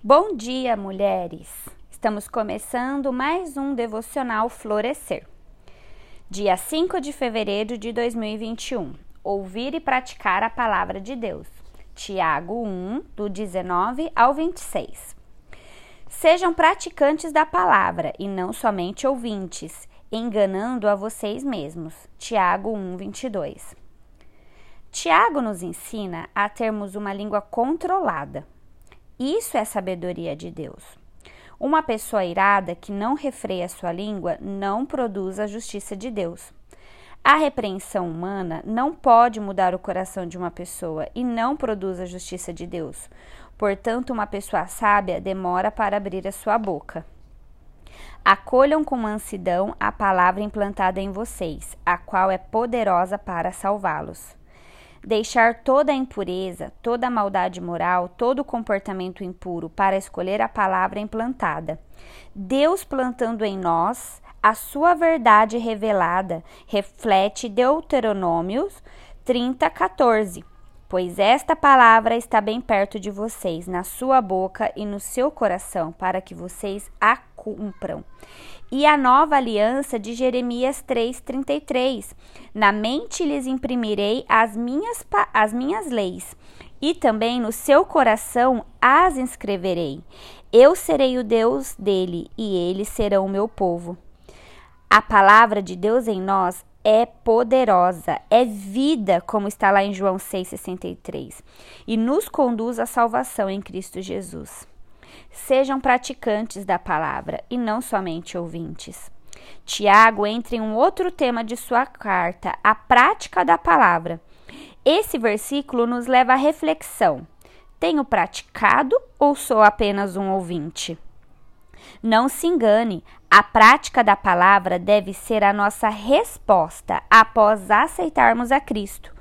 Bom dia, mulheres! Estamos começando mais um devocional Florescer. Dia 5 de fevereiro de 2021. Ouvir e praticar a palavra de Deus. Tiago 1, do 19 ao 26. Sejam praticantes da palavra e não somente ouvintes, enganando a vocês mesmos. Tiago 1, 22. Tiago nos ensina a termos uma língua controlada isso é sabedoria de Deus. Uma pessoa irada que não refreia sua língua não produz a justiça de Deus. A repreensão humana não pode mudar o coração de uma pessoa e não produz a justiça de Deus. Portanto, uma pessoa sábia demora para abrir a sua boca. Acolham com mansidão a palavra implantada em vocês, a qual é poderosa para salvá-los deixar toda a impureza, toda a maldade moral, todo o comportamento impuro para escolher a palavra implantada. Deus plantando em nós a sua verdade revelada, reflete Deuteronômios 30, 14. Pois esta palavra está bem perto de vocês, na sua boca e no seu coração, para que vocês a cumpram e a nova aliança de Jeremias 3:33. Na mente lhes imprimirei as minhas as minhas leis, e também no seu coração as inscreverei. Eu serei o Deus dele, e eles serão o meu povo. A palavra de Deus em nós é poderosa, é vida, como está lá em João 6,63, e nos conduz à salvação em Cristo Jesus. Sejam praticantes da palavra e não somente ouvintes. Tiago entra em um outro tema de sua carta, a prática da palavra. Esse versículo nos leva à reflexão: tenho praticado ou sou apenas um ouvinte? Não se engane, a prática da palavra deve ser a nossa resposta após aceitarmos a Cristo.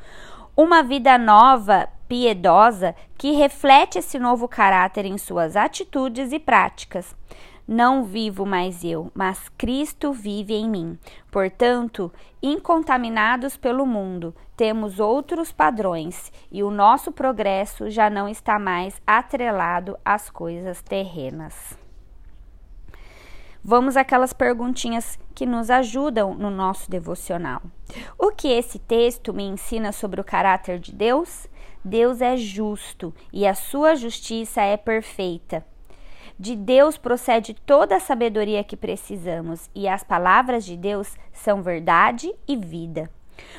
Uma vida nova piedosa que reflete esse novo caráter em suas atitudes e práticas. Não vivo mais eu, mas Cristo vive em mim. Portanto, incontaminados pelo mundo, temos outros padrões e o nosso progresso já não está mais atrelado às coisas terrenas. Vamos àquelas perguntinhas que nos ajudam no nosso devocional. O que esse texto me ensina sobre o caráter de Deus? Deus é justo e a sua justiça é perfeita. De Deus procede toda a sabedoria que precisamos, e as palavras de Deus são verdade e vida.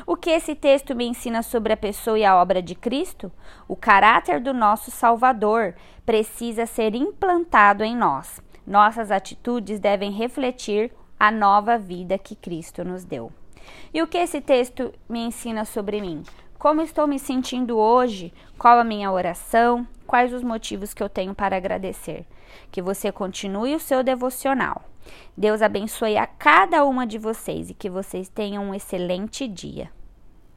O que esse texto me ensina sobre a pessoa e a obra de Cristo? O caráter do nosso Salvador precisa ser implantado em nós. Nossas atitudes devem refletir a nova vida que Cristo nos deu. E o que esse texto me ensina sobre mim? Como estou me sentindo hoje? Qual a minha oração? Quais os motivos que eu tenho para agradecer? Que você continue o seu devocional. Deus abençoe a cada uma de vocês e que vocês tenham um excelente dia.